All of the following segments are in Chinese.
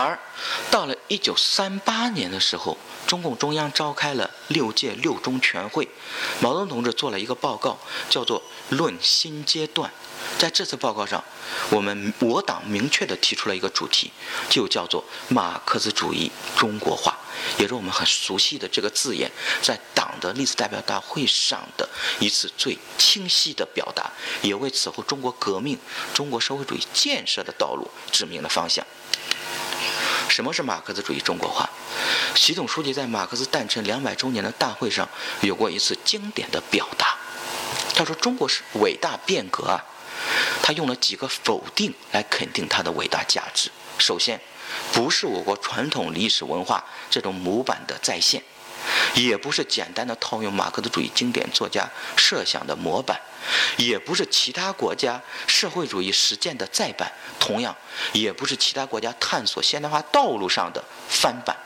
而到了一九三八年的时候，中共中央召开了六届六中全会，毛泽东同志做了一个报告，叫做《论新阶段》。在这次报告上，我们我党明确地提出了一个主题，就叫做马克思主义中国化，也是我们很熟悉的这个字眼，在党的历史代表大会上的一次最清晰的表达，也为此后中国革命、中国社会主义建设的道路指明了方向。什么是马克思主义中国化？习总书记在马克思诞辰两百周年的大会上有过一次经典的表达，他说：“中国是伟大变革啊。”他用了几个否定来肯定它的伟大价值。首先，不是我国传统历史文化这种模板的再现，也不是简单的套用马克思主义经典作家设想的模板，也不是其他国家社会主义实践的再版，同样也不是其他国家探索现代化道路上的翻版。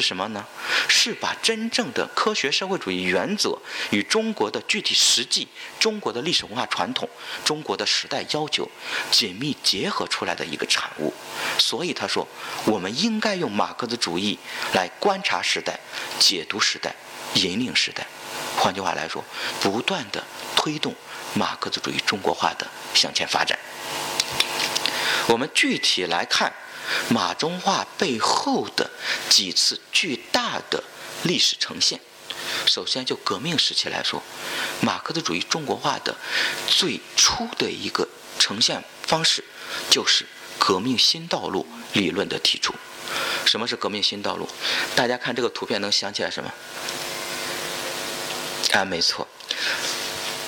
是什么呢？是把真正的科学社会主义原则与中国的具体实际、中国的历史文化传统、中国的时代要求紧密结合出来的一个产物。所以他说，我们应该用马克思主义来观察时代、解读时代、引领时代。换句话来说，不断的推动马克思主义中国化的向前发展。我们具体来看。马中化背后的几次巨大的历史呈现，首先就革命时期来说，马克思主义中国化的最初的一个呈现方式，就是革命新道路理论的提出。什么是革命新道路？大家看这个图片能想起来什么？啊，没错，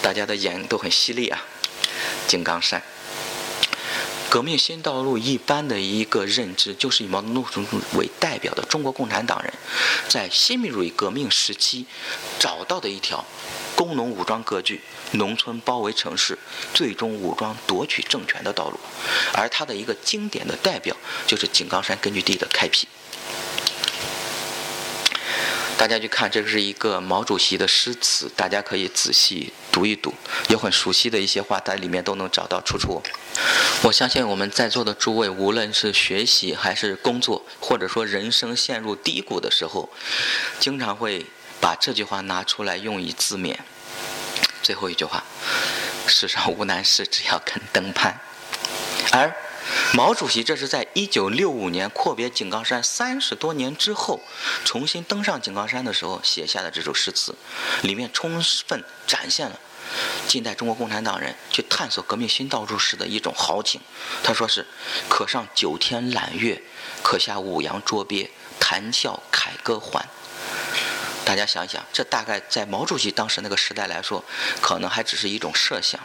大家的眼都很犀利啊，井冈山。革命新道路一般的一个认知，就是以毛泽东为代表的中国共产党人，在新民主义革命时期找到的一条工农武装割据、农村包围城市、最终武装夺取政权的道路。而他的一个经典的代表，就是井冈山根据地的开辟。大家去看，这是一个毛主席的诗词，大家可以仔细读一读，有很熟悉的一些话，在里面都能找到出处。我相信我们在座的诸位，无论是学习还是工作，或者说人生陷入低谷的时候，经常会把这句话拿出来用以自勉。最后一句话：世上无难事，只要肯登攀。而毛主席这是在一九六五年阔别井冈山三十多年之后，重新登上井冈山的时候写下的这首诗词，里面充分展现了近代中国共产党人去探索革命新道路时的一种豪情。他说是：“可上九天揽月，可下五洋捉鳖，谈笑凯歌还。”大家想一想，这大概在毛主席当时那个时代来说，可能还只是一种设想。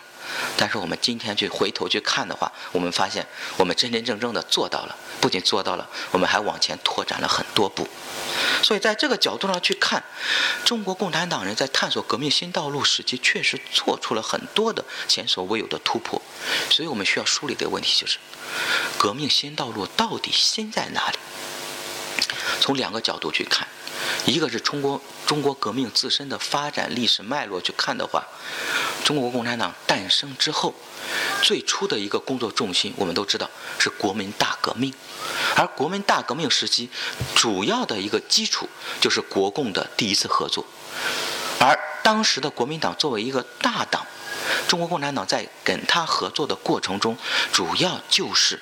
但是我们今天去回头去看的话，我们发现我们真真正正的做到了，不仅做到了，我们还往前拓展了很多步。所以在这个角度上去看，中国共产党人在探索革命新道路时期，确实做出了很多的前所未有的突破。所以我们需要梳理的问题就是：革命新道路到底新在哪里？从两个角度去看。一个是通过中国革命自身的发展历史脉络去看的话，中国共产党诞生之后，最初的一个工作重心，我们都知道是国民大革命，而国民大革命时期，主要的一个基础就是国共的第一次合作，而当时的国民党作为一个大党。中国共产党在跟他合作的过程中，主要就是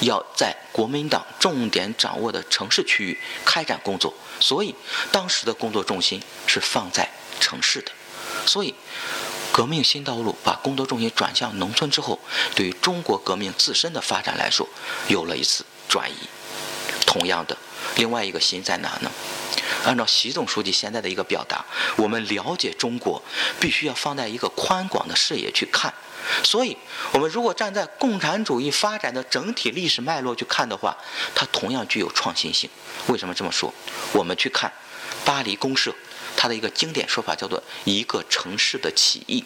要在国民党重点掌握的城市区域开展工作，所以当时的工作重心是放在城市的。所以，革命新道路把工作重心转向农村之后，对于中国革命自身的发展来说，有了一次转移。同样的，另外一个新在哪呢？按照习总书记现在的一个表达，我们了解中国，必须要放在一个宽广的视野去看。所以，我们如果站在共产主义发展的整体历史脉络去看的话，它同样具有创新性。为什么这么说？我们去看巴黎公社，它的一个经典说法叫做“一个城市的起义”。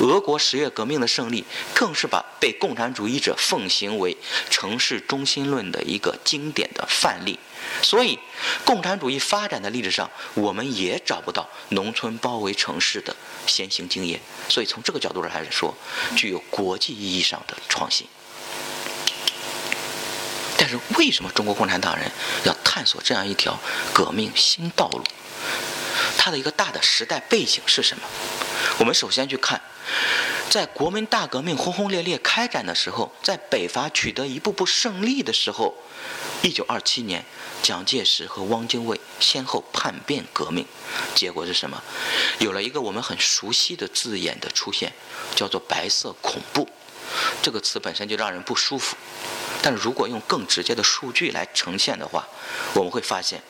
俄国十月革命的胜利，更是把被共产主义者奉行为城市中心论的一个经典的范例。所以，共产主义发展的历史上，我们也找不到农村包围城市的先行经验。所以，从这个角度上来说，具有国际意义上的创新。但是为什么中国共产党人要探索这样一条革命新道路？它的一个大的时代背景是什么？我们首先去看，在国民大革命轰轰烈烈开展的时候，在北伐取得一步步胜利的时候，一九二七年，蒋介石和汪精卫先后叛变革命，结果是什么？有了一个我们很熟悉的字眼的出现，叫做“白色恐怖”。这个词本身就让人不舒服。但如果用更直接的数据来呈现的话，我们会发现，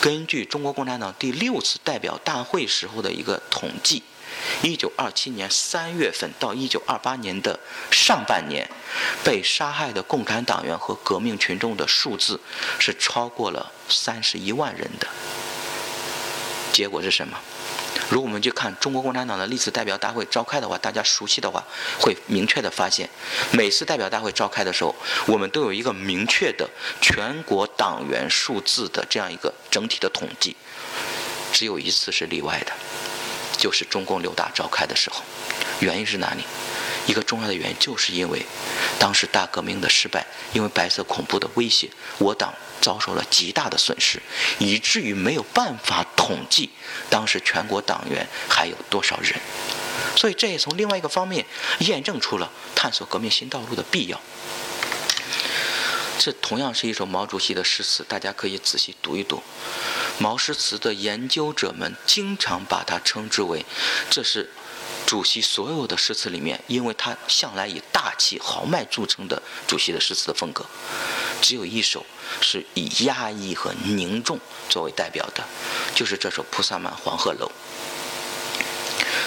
根据中国共产党第六次代表大会时候的一个统计，一九二七年三月份到一九二八年的上半年，被杀害的共产党员和革命群众的数字是超过了三十一万人的。结果是什么？如果我们去看中国共产党的历次代表大会召开的话，大家熟悉的话，会明确的发现，每次代表大会召开的时候，我们都有一个明确的全国党员数字的这样一个整体的统计，只有一次是例外的，就是中共六大召开的时候，原因是哪里？一个重要的原因，就是因为当时大革命的失败，因为白色恐怖的威胁，我党遭受了极大的损失，以至于没有办法统计当时全国党员还有多少人。所以这也从另外一个方面验证出了探索革命新道路的必要。这同样是一首毛主席的诗词，大家可以仔细读一读。毛诗词的研究者们经常把它称之为，这是。主席所有的诗词里面，因为他向来以大气豪迈著称的主席的诗词的风格，只有一首是以压抑和凝重作为代表的，就是这首《菩萨蛮黄鹤楼》。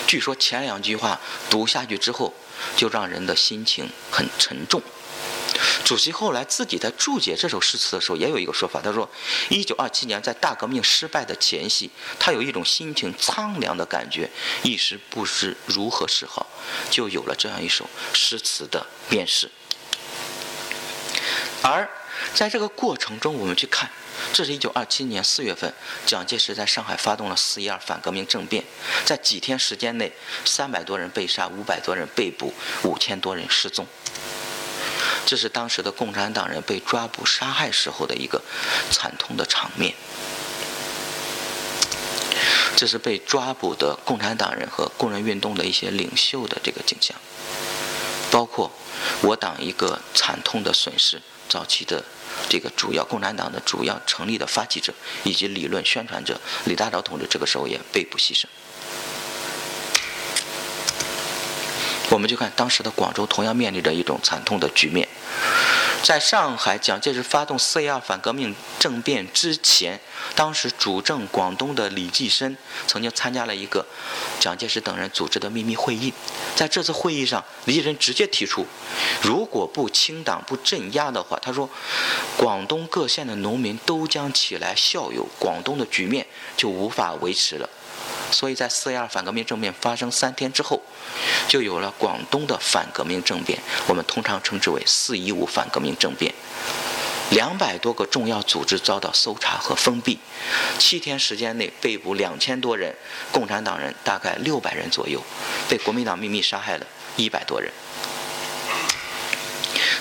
据说前两句话读下去之后，就让人的心情很沉重。主席后来自己在注解这首诗词的时候，也有一个说法。他说，一九二七年在大革命失败的前夕，他有一种心情苍凉的感觉，一时不知如何是好，就有了这样一首诗词的面世。而在这个过程中，我们去看，这是一九二七年四月份，蒋介石在上海发动了四一二反革命政变，在几天时间内，三百多人被杀，五百多人被捕，五千多人失踪。这是当时的共产党人被抓捕杀害时候的一个惨痛的场面。这是被抓捕的共产党人和工人运动的一些领袖的这个景象，包括我党一个惨痛的损失，早期的这个主要共产党的主要成立的发起者以及理论宣传者李大钊同志，这个时候也被捕牺牲。我们就看当时的广州，同样面临着一种惨痛的局面。在上海，蒋介石发动四一二反革命政变之前，当时主政广东的李济深曾经参加了一个蒋介石等人组织的秘密会议。在这次会议上，李济深直接提出，如果不清党、不镇压的话，他说，广东各县的农民都将起来效尤，广东的局面就无法维持了。所以在四一二反革命政变发生三天之后，就有了广东的反革命政变，我们通常称之为“四一五反革命政变”。两百多个重要组织遭到搜查和封闭，七天时间内被捕两千多人，共产党人大概六百人左右，被国民党秘密杀害了一百多人。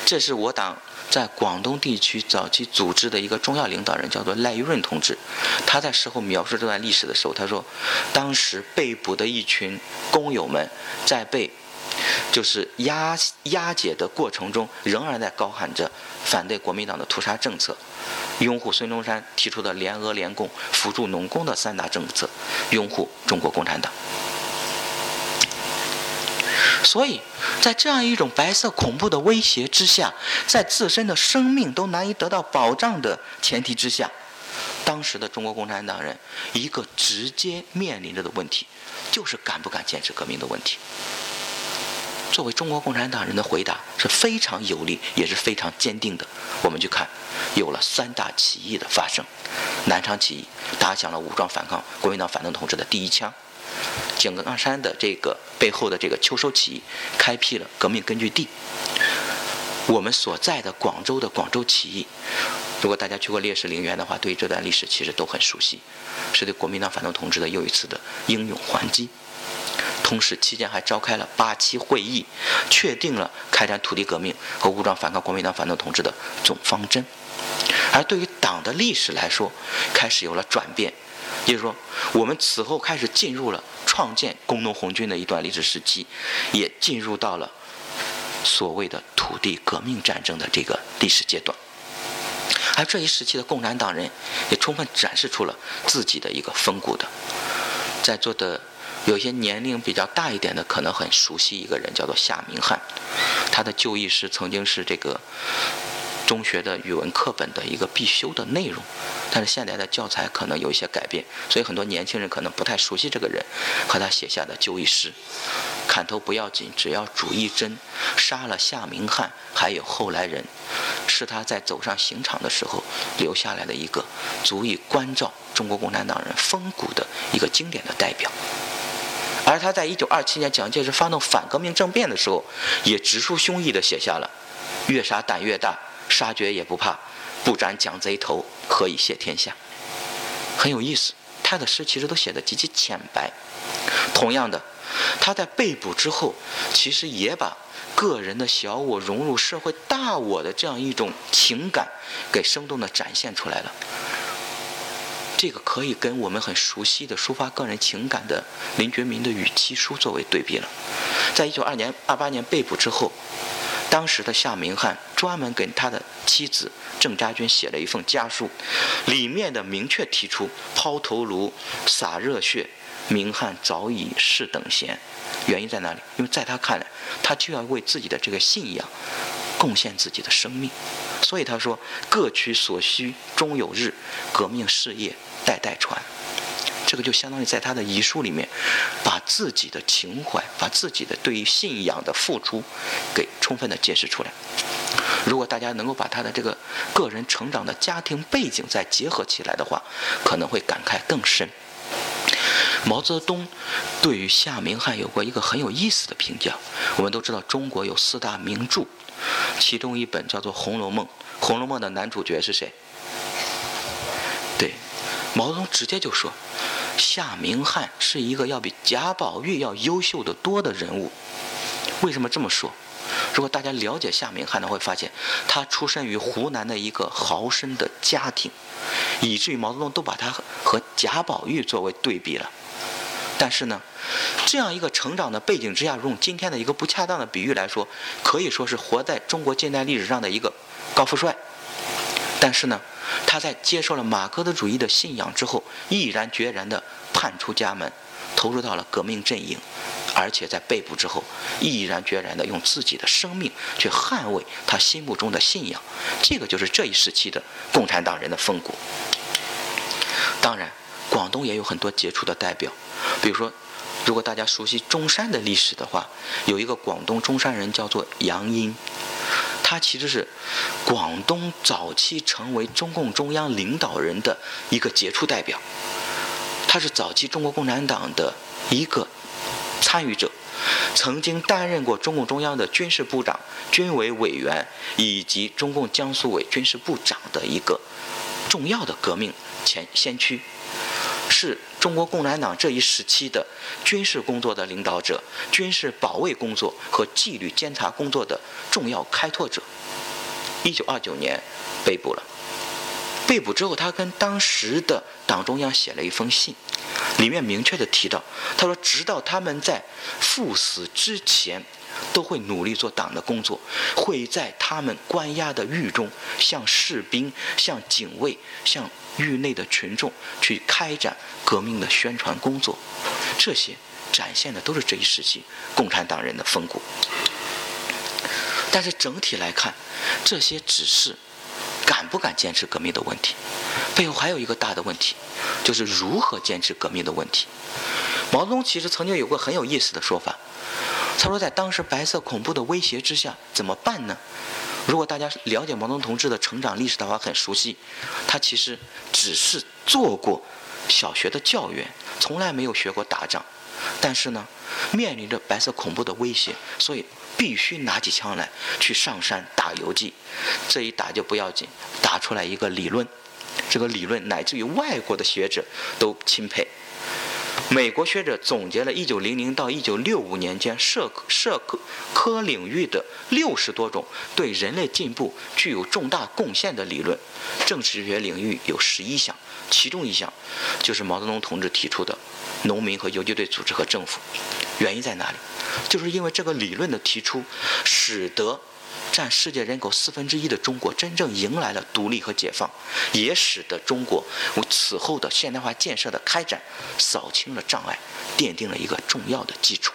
这是我党。在广东地区早期组织的一个重要领导人叫做赖玉润同志，他在事后描述这段历史的时候，他说，当时被捕的一群工友们在被就是押押解的过程中，仍然在高喊着反对国民党的屠杀政策，拥护孙中山提出的联俄联共扶助农工的三大政策，拥护中国共产党。所以在这样一种白色恐怖的威胁之下，在自身的生命都难以得到保障的前提之下，当时的中国共产党人一个直接面临着的问题，就是敢不敢坚持革命的问题。作为中国共产党人的回答是非常有力，也是非常坚定的。我们去看，有了三大起义的发生：南昌起义打响了武装反抗国民党反动统治的第一枪。井冈山的这个背后的这个秋收起义，开辟了革命根据地。我们所在的广州的广州起义，如果大家去过烈士陵园的话，对这段历史其实都很熟悉，是对国民党反动统治的又一次的英勇还击。同时期间还召开了八七会议，确定了开展土地革命和武装反抗国民党反动统治的总方针。而对于党的历史来说，开始有了转变，也就是说，我们此后开始进入了创建工农红军的一段历史时期，也进入到了所谓的土地革命战争的这个历史阶段。而这一时期的共产党人也充分展示出了自己的一个风骨的。在座的有些年龄比较大一点的，可能很熟悉一个人，叫做夏明翰，他的就义诗曾经是这个。中学的语文课本的一个必修的内容，但是现在的教材可能有一些改变，所以很多年轻人可能不太熟悉这个人和他写下的就义诗。砍头不要紧，只要主义真，杀了夏明翰，还有后来人，是他在走上刑场的时候留下来的一个足以关照中国共产党人风骨的一个经典的代表。而他在一九二七年蒋介石发动反革命政变的时候，也直抒胸臆地写下了“越杀胆越大”。杀绝也不怕，不斩蒋贼头，何以谢天下？很有意思，他的诗其实都写的极其浅白。同样的，他在被捕之后，其实也把个人的小我融入社会大我的这样一种情感，给生动的展现出来了。这个可以跟我们很熟悉的抒发个人情感的林觉民的《与妻书》作为对比了。在一九二年二八年被捕之后。当时的夏明翰专门给他的妻子郑家军写了一封家书，里面的明确提出抛头颅、洒热血，明翰早已是等闲。原因在哪里？因为在他看来，他就要为自己的这个信仰贡献自己的生命，所以他说：“各取所需，终有日，革命事业代代传。”这个就相当于在他的遗书里面，把自己的情怀，把自己的对于信仰的付出，给充分的揭示出来。如果大家能够把他的这个个人成长的家庭背景再结合起来的话，可能会感慨更深。毛泽东对于夏明翰有过一个很有意思的评价。我们都知道中国有四大名著，其中一本叫做《红楼梦》，《红楼梦》的男主角是谁？毛泽东直接就说。夏明翰是一个要比贾宝玉要优秀的多的人物。为什么这么说？如果大家了解夏明翰呢，会发现他出身于湖南的一个豪绅的家庭，以至于毛泽东都把他和贾宝玉作为对比了。但是呢，这样一个成长的背景之下，用今天的一个不恰当的比喻来说，可以说是活在中国近代历史上的一个高富帅。但是呢？他在接受了马克思主义的信仰之后，毅然决然地叛出家门，投入到了革命阵营，而且在被捕之后，毅然决然地用自己的生命去捍卫他心目中的信仰。这个就是这一时期的共产党人的风骨。当然，广东也有很多杰出的代表，比如说，如果大家熟悉中山的历史的话，有一个广东中山人叫做杨殷。他其实是广东早期成为中共中央领导人的一个杰出代表，他是早期中国共产党的一个参与者，曾经担任过中共中央的军事部长、军委委员以及中共江苏委军事部长的一个重要的革命前先驱。是中国共产党这一时期的军事工作的领导者，军事保卫工作和纪律监察工作的重要开拓者。一九二九年被捕了，被捕之后，他跟当时的党中央写了一封信，里面明确的提到，他说，直到他们在赴死之前。都会努力做党的工作，会在他们关押的狱中，向士兵、向警卫、向狱内的群众去开展革命的宣传工作。这些展现的都是这一时期共产党人的风骨。但是整体来看，这些只是敢不敢坚持革命的问题，背后还有一个大的问题，就是如何坚持革命的问题。毛泽东其实曾经有过很有意思的说法。他说，在当时白色恐怖的威胁之下，怎么办呢？如果大家了解毛泽东同志的成长历史的话，很熟悉，他其实只是做过小学的教员，从来没有学过打仗。但是呢，面临着白色恐怖的威胁，所以必须拿起枪来去上山打游击。这一打就不要紧，打出来一个理论，这个理论乃至于外国的学者都钦佩。美国学者总结了1900到1965年间社社科科领域的六十多种对人类进步具有重大贡献的理论，政治学领域有十一项，其中一项就是毛泽东同志提出的农民和游击队组织和政府。原因在哪里？就是因为这个理论的提出，使得。占世界人口四分之一的中国真正迎来了独立和解放，也使得中国我此后的现代化建设的开展扫清了障碍，奠定了一个重要的基础。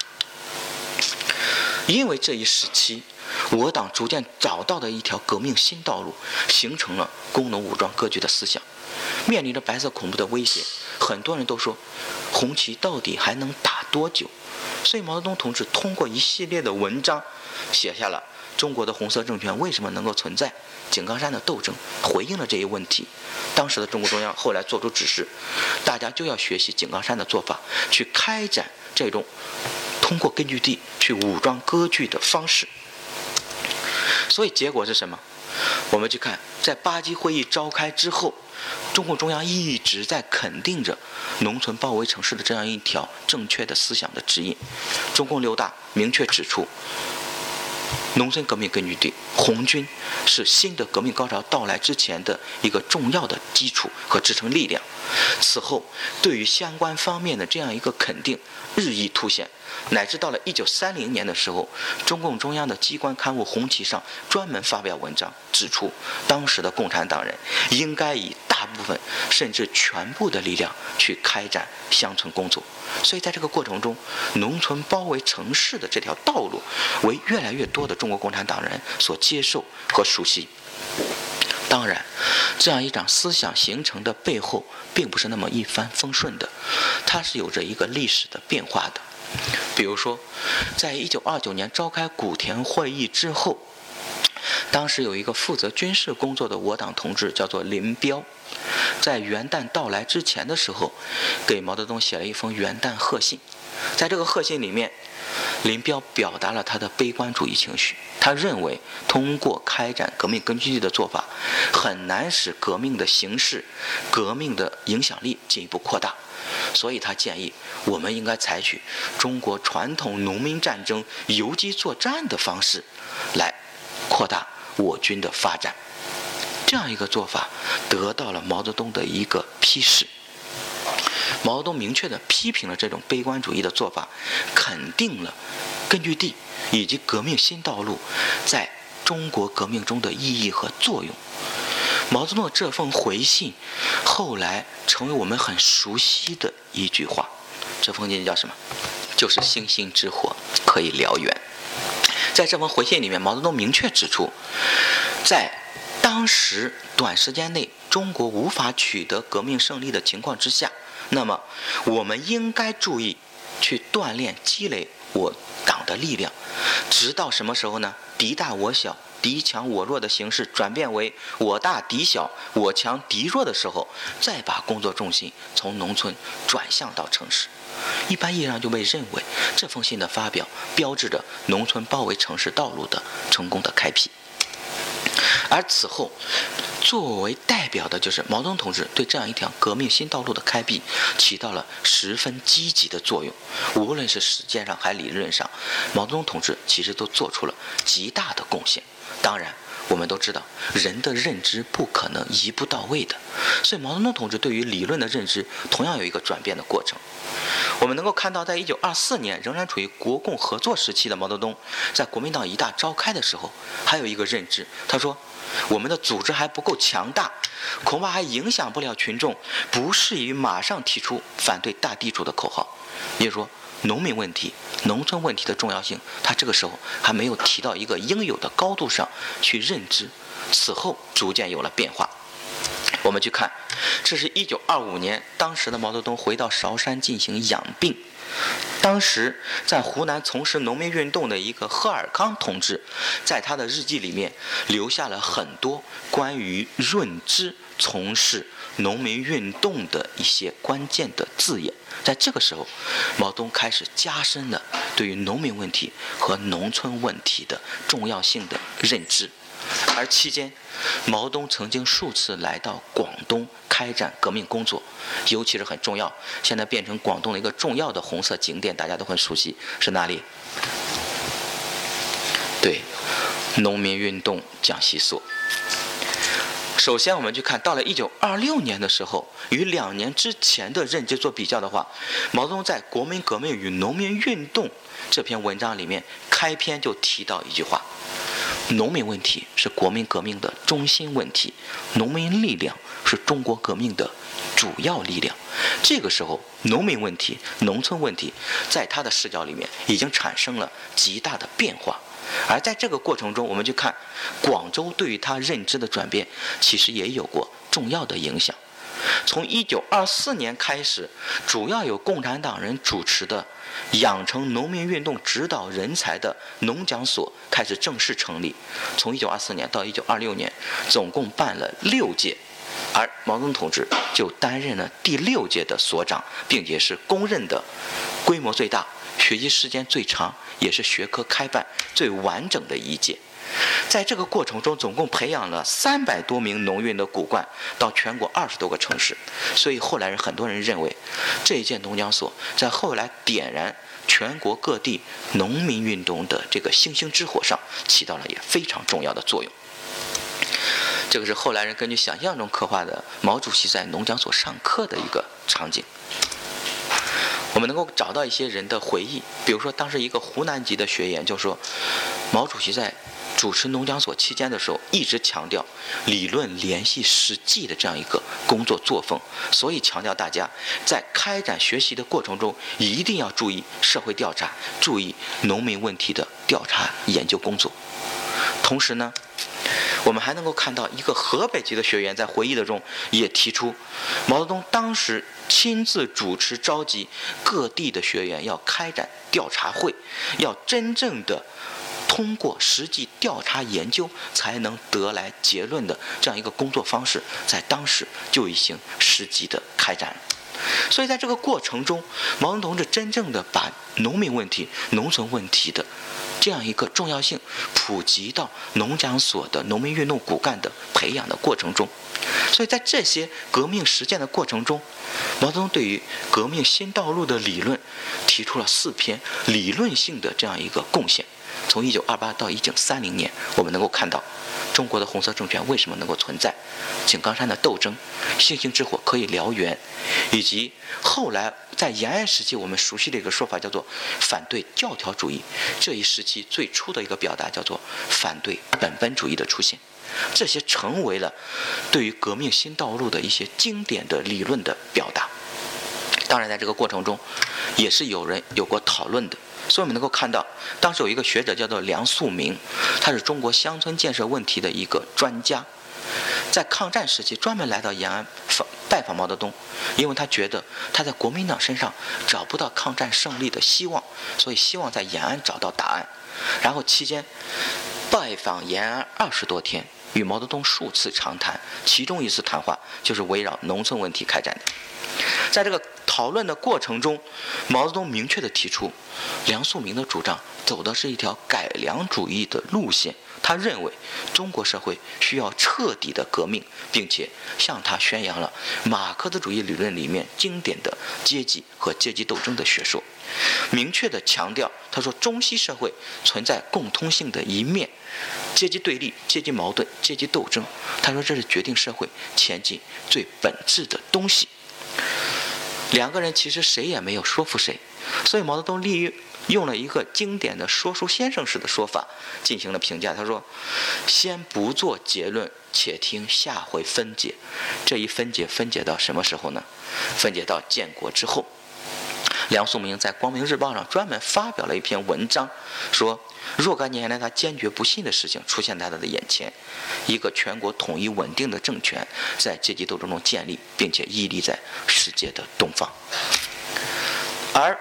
因为这一时期，我党逐渐找到的一条革命新道路，形成了工农武装割据的思想。面临着白色恐怖的威胁，很多人都说，红旗到底还能打多久？所以毛泽东同志通过一系列的文章，写下了。中国的红色政权为什么能够存在？井冈山的斗争回应了这一问题。当时的中共中央后来做出指示，大家就要学习井冈山的做法，去开展这种通过根据地去武装割据的方式。所以结果是什么？我们去看，在八级会议召开之后，中共中央一直在肯定着农村包围城市的这样一条正确的思想的指引。中共六大明确指出。农村革命根据地，红军是新的革命高潮到来之前的一个重要的基础和支撑力量。此后，对于相关方面的这样一个肯定日益凸显，乃至到了一九三零年的时候，中共中央的机关刊物《红旗》上专门发表文章，指出当时的共产党人应该以部分甚至全部的力量去开展乡村工作。所以，在这个过程中，农村包围城市的这条道路，为越来越多的中国共产党人所接受和熟悉。当然，这样一场思想形成的背后，并不是那么一帆风顺的，它是有着一个历史的变化的。比如说，在一九二九年召开古田会议之后，当时有一个负责军事工作的我党同志，叫做林彪，在元旦到来之前的时候，给毛泽东写了一封元旦贺信，在这个贺信里面。林彪表达了他的悲观主义情绪，他认为通过开展革命根据地的做法，很难使革命的形式、革命的影响力进一步扩大，所以他建议我们应该采取中国传统农民战争游击作战的方式，来扩大我军的发展。这样一个做法得到了毛泽东的一个批示。毛泽东明确地批评了这种悲观主义的做法，肯定了根据地以及革命新道路在中国革命中的意义和作用。毛泽东这封回信后来成为我们很熟悉的一句话，这封信叫什么？就是“星星之火可以燎原”。在这封回信里面，毛泽东明确指出，在当时短时间内中国无法取得革命胜利的情况之下。那么，我们应该注意去锻炼、积累我党的力量，直到什么时候呢？敌大我小、敌强我弱的形势转变为我大敌小、我强敌弱的时候，再把工作重心从农村转向到城市。一般意义上就被认为，这封信的发表标志着农村包围城市道路的成功的开辟。而此后，作为代表的就是毛泽东同志对这样一条革命新道路的开辟起到了十分积极的作用。无论是实践上还理论上，毛泽东同志其实都做出了极大的贡献。当然，我们都知道人的认知不可能一步到位的，所以毛泽东同志对于理论的认知同样有一个转变的过程。我们能够看到，在一九二四年仍然处于国共合作时期的毛泽东，在国民党一大召开的时候，还有一个认知，他说。我们的组织还不够强大，恐怕还影响不了群众，不适宜马上提出反对大地主的口号。也就是说，农民问题、农村问题的重要性，他这个时候还没有提到一个应有的高度上去认知。此后逐渐有了变化。我们去看，这是一九二五年，当时的毛泽东回到韶山进行养病。当时在湖南从事农民运动的一个贺尔康同志，在他的日记里面留下了很多关于润之从事农民运动的一些关键的字眼。在这个时候，毛泽东开始加深了对于农民问题和农村问题的重要性的认知。而期间，毛泽东曾经数次来到广东开展革命工作，尤其是很重要，现在变成广东的一个重要的红色景点，大家都很熟悉，是哪里？对，农民运动讲习所。首先，我们去看到了一九二六年的时候，与两年之前的任期做比较的话，毛泽东在《国民革命与农民运动》这篇文章里面开篇就提到一句话：“农民问题是国民革命的中心问题，农民力量是中国革命的主要力量。”这个时候，农民问题、农村问题，在他的视角里面已经产生了极大的变化。而在这个过程中，我们去看广州对于他认知的转变，其实也有过重要的影响。从一九二四年开始，主要由共产党人主持的养成农民运动指导人才的农讲所开始正式成立。从一九二四年到一九二六年，总共办了六届，而毛泽东同志就担任了第六届的所长，并且是公认的规模最大。学习时间最长，也是学科开办最完整的一届。在这个过程中，总共培养了三百多名农运的骨干，到全国二十多个城市。所以后来人很多人认为，这一届农讲所在后来点燃全国各地农民运动的这个星星之火上，起到了也非常重要的作用。这个是后来人根据想象中刻画的毛主席在农讲所上课的一个场景。我们能够找到一些人的回忆，比如说当时一个湖南籍的学员就说，毛主席在主持农讲所期间的时候，一直强调理论联系实际的这样一个工作作风，所以强调大家在开展学习的过程中，一定要注意社会调查，注意农民问题的调查研究工作。同时呢，我们还能够看到一个河北籍的学员在回忆的中也提出，毛泽东当时。亲自主持召集各地的学员，要开展调查会，要真正的通过实际调查研究才能得来结论的这样一个工作方式，在当时就已经实际的开展。所以在这个过程中，毛泽东同志真正的把农民问题、农村问题的。这样一个重要性普及到农讲所的农民运动骨干的培养的过程中，所以在这些革命实践的过程中，毛泽东对于革命新道路的理论提出了四篇理论性的这样一个贡献。从一九二八到一九三零年，我们能够看到。中国的红色政权为什么能够存在？井冈山的斗争，星星之火可以燎原，以及后来在延安时期我们熟悉的一个说法叫做反对教条主义。这一时期最初的一个表达叫做反对本本主义的出现，这些成为了对于革命新道路的一些经典的理论的表达。当然，在这个过程中，也是有人有过讨论的。所以我们能够看到，当时有一个学者叫做梁漱溟，他是中国乡村建设问题的一个专家，在抗战时期专门来到延安访拜访毛泽东，因为他觉得他在国民党身上找不到抗战胜利的希望，所以希望在延安找到答案。然后期间拜访延安二十多天，与毛泽东数次长谈，其中一次谈话就是围绕农村问题开展的。在这个讨论的过程中，毛泽东明确地提出，梁漱溟的主张走的是一条改良主义的路线。他认为中国社会需要彻底的革命，并且向他宣扬了马克思主义理论里面经典的阶级和阶级斗争的学说，明确地强调，他说中西社会存在共通性的一面，阶级对立、阶级矛盾、阶级斗争。他说这是决定社会前进最本质的东西。两个人其实谁也没有说服谁，所以毛泽东利用了一个经典的说书先生式的说法进行了评价。他说：“先不做结论，且听下回分解。这一分解，分解到什么时候呢？分解到建国之后。”梁漱溟在《光明日报》上专门发表了一篇文章，说。若干年来，他坚决不信的事情出现在他的眼前：一个全国统一稳定的政权在阶级斗争中建立，并且屹立在世界的东方。而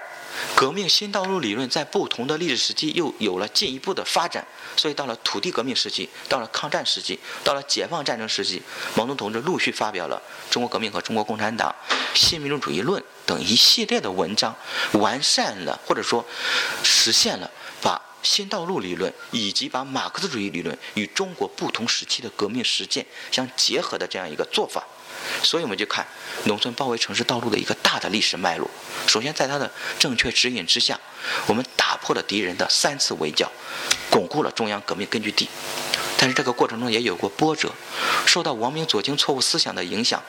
革命新道路理论在不同的历史时期又有了进一步的发展，所以到了土地革命时期，到了抗战时期，到了解放战争时期，毛泽东同志陆续发表了《中国革命和中国共产党》《新民主主义论》等一系列的文章，完善了或者说实现了把。新道路理论以及把马克思主义理论与中国不同时期的革命实践相结合的这样一个做法。所以我们就看农村包围城市道路的一个大的历史脉络。首先，在它的正确指引之下，我们打破了敌人的三次围剿，巩固了中央革命根据地。但是这个过程中也有过波折，受到王明左倾错误思想的影响，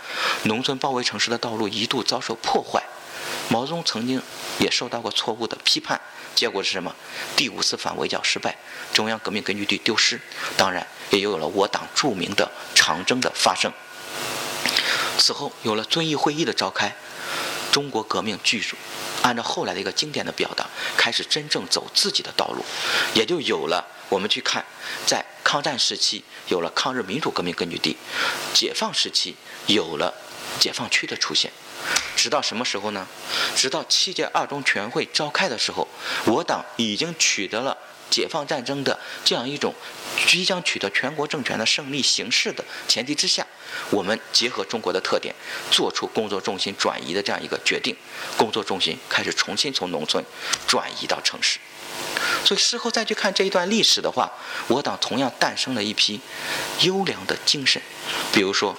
农村包围城市的道路一度遭受破坏。毛泽东曾经也受到过错误的批判，结果是什么？第五次反围剿失败，中央革命根据地丢失，当然也有了我党著名的长征的发生。此后有了遵义会议的召开，中国革命巨著按照后来的一个经典的表达，开始真正走自己的道路，也就有了我们去看，在抗战时期有了抗日民主革命根据地，解放时期有了解放区的出现，直到什么时候呢？直到七届二中全会召开的时候，我党已经取得了。解放战争的这样一种即将取得全国政权的胜利形势的前提之下，我们结合中国的特点，做出工作重心转移的这样一个决定，工作重心开始重新从农村转移到城市。所以事后再去看这一段历史的话，我党同样诞生了一批优良的精神，比如说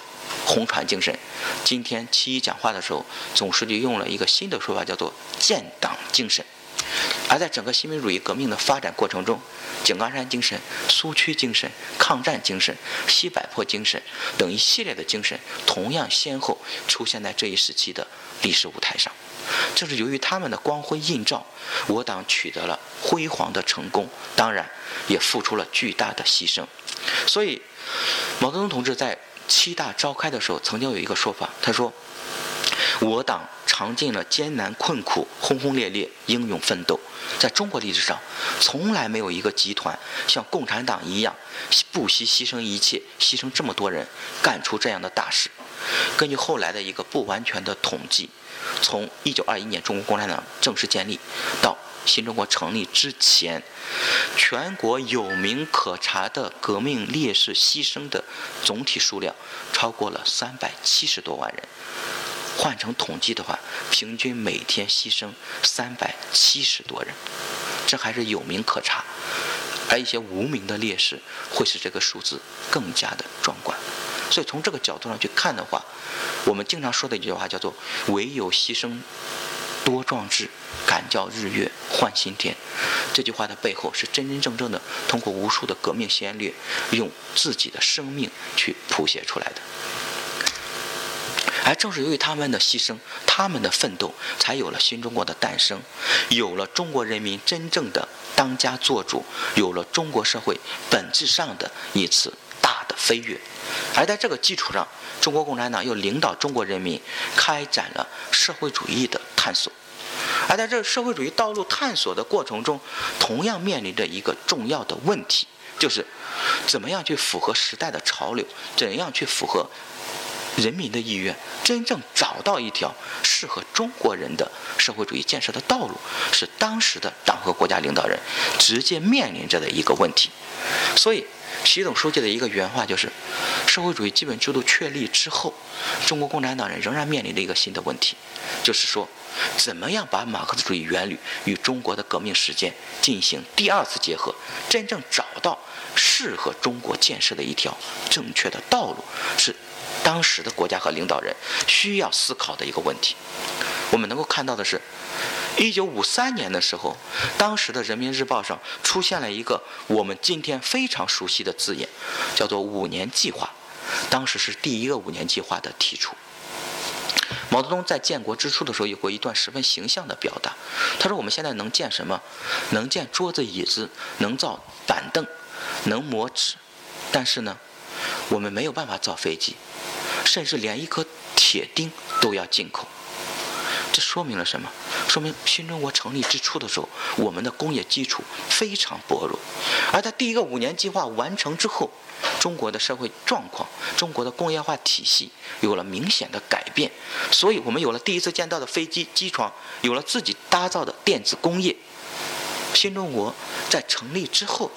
红船精神。今天七一讲话的时候，总书记用了一个新的说法，叫做建党精神。而在整个新民主义革命的发展过程中，井冈山精神、苏区精神、抗战精神、西柏坡精神等一系列的精神，同样先后出现在这一时期的历史舞台上。正是由于他们的光辉映照，我党取得了辉煌的成功，当然也付出了巨大的牺牲。所以，毛泽东同志在七大召开的时候，曾经有一个说法，他说。我党尝尽了艰难困苦、轰轰烈烈、英勇奋斗，在中国历史上，从来没有一个集团像共产党一样不惜牺牲一切、牺牲这么多人，干出这样的大事。根据后来的一个不完全的统计，从1921年中国共产党正式建立到新中国成立之前，全国有名可查的革命烈士牺牲的总体数量超过了370多万人。换成统计的话，平均每天牺牲三百七十多人，这还是有名可查。而一些无名的烈士，会使这个数字更加的壮观。所以从这个角度上去看的话，我们经常说的一句话叫做“唯有牺牲多壮志，敢叫日月换新天”。这句话的背后是真真正正的通过无数的革命先烈，用自己的生命去谱写出来的。而正是由于他们的牺牲，他们的奋斗，才有了新中国的诞生，有了中国人民真正的当家作主，有了中国社会本质上的一次大的飞跃。而在这个基础上，中国共产党又领导中国人民开展了社会主义的探索。而在这社会主义道路探索的过程中，同样面临着一个重要的问题，就是怎么样去符合时代的潮流，怎样去符合。人民的意愿，真正找到一条适合中国人的社会主义建设的道路，是当时的党和国家领导人直接面临着的一个问题。所以，习总书记的一个原话就是：社会主义基本制度确立之后，中国共产党人仍然面临着一个新的问题，就是说，怎么样把马克思主义原理与中国的革命实践进行第二次结合，真正找找到适合中国建设的一条正确的道路，是。当时的国家和领导人需要思考的一个问题，我们能够看到的是，一九五三年的时候，当时的《人民日报》上出现了一个我们今天非常熟悉的字眼，叫做“五年计划”。当时是第一个五年计划的提出。毛泽东在建国之初的时候有过一段十分形象的表达，他说：“我们现在能建什么？能建桌子椅子，能造板凳，能磨纸，但是呢，我们没有办法造飞机。”甚至连一颗铁钉都要进口，这说明了什么？说明新中国成立之初的时候，我们的工业基础非常薄弱。而在第一个五年计划完成之后，中国的社会状况、中国的工业化体系有了明显的改变。所以我们有了第一次见到的飞机机床，有了自己打造的电子工业。新中国在成立之后，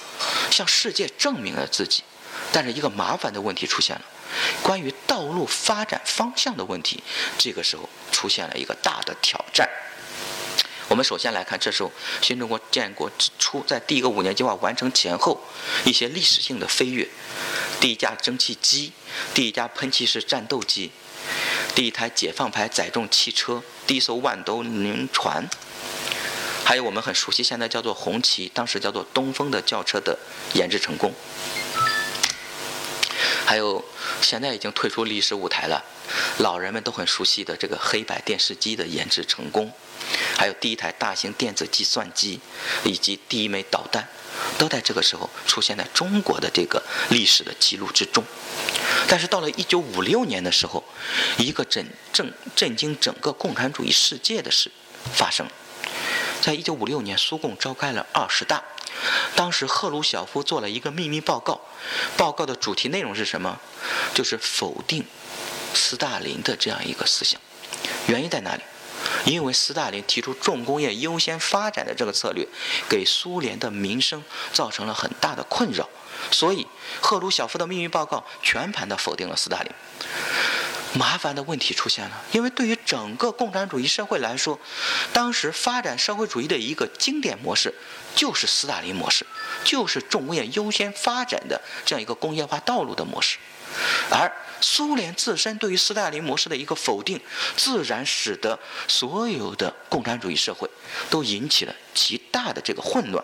向世界证明了自己。但是一个麻烦的问题出现了。关于道路发展方向的问题，这个时候出现了一个大的挑战。我们首先来看，这时候新中国建国之初，在第一个五年计划完成前后，一些历史性的飞跃：第一架蒸汽机，第一架喷气式战斗机，第一台解放牌载重汽车，第一艘万吨轮船，还有我们很熟悉，现在叫做红旗，当时叫做东风的轿车的研制成功。还有现在已经退出历史舞台了，老人们都很熟悉的这个黑白电视机的研制成功，还有第一台大型电子计算机，以及第一枚导弹，都在这个时候出现在中国的这个历史的记录之中。但是到了一九五六年的时候，一个震震震惊整个共产主义世界的事发生，在一九五六年，苏共召开了二十大。当时赫鲁晓夫做了一个秘密报告，报告的主题内容是什么？就是否定斯大林的这样一个思想。原因在哪里？因为斯大林提出重工业优先发展的这个策略，给苏联的民生造成了很大的困扰，所以赫鲁晓夫的秘密报告全盘的否定了斯大林。麻烦的问题出现了，因为对于整个共产主义社会来说，当时发展社会主义的一个经典模式就是斯大林模式，就是重工业优先发展的这样一个工业化道路的模式。而苏联自身对于斯大林模式的一个否定，自然使得所有的共产主义社会都引起了极大的这个混乱。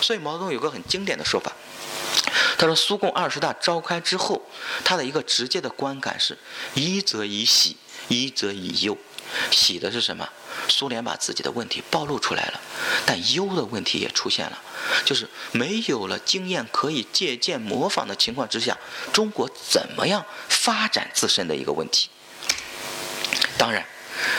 所以毛泽东有个很经典的说法。他说：“苏共二十大召开之后，他的一个直接的观感是：一则以喜，一则以忧。喜的是什么？苏联把自己的问题暴露出来了，但忧的问题也出现了，就是没有了经验可以借鉴模仿的情况之下，中国怎么样发展自身的一个问题。当然。”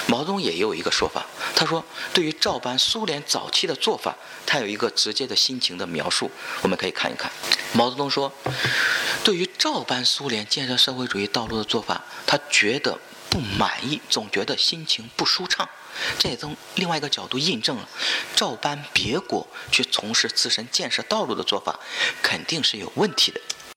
毛泽东也有一个说法，他说：“对于照搬苏联早期的做法，他有一个直接的心情的描述，我们可以看一看。”毛泽东说：“对于照搬苏联建设社会主义道路的做法，他觉得不满意，总觉得心情不舒畅。这也从另外一个角度印证了，照搬别国去从事自身建设道路的做法，肯定是有问题的。”